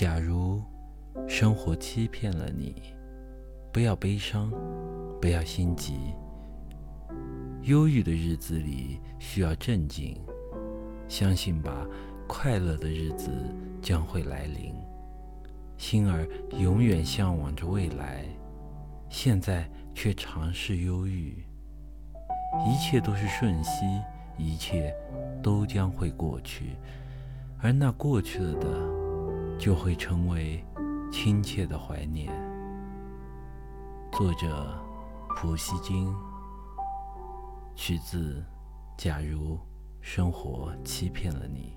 假如生活欺骗了你，不要悲伤，不要心急。忧郁的日子里需要镇静，相信吧，快乐的日子将会来临。心儿永远向往着未来，现在却尝试忧郁。一切都是瞬息，一切都将会过去，而那过去了的，就会成为亲切的怀念。作者：普希金。取自《假如生活欺骗了你》。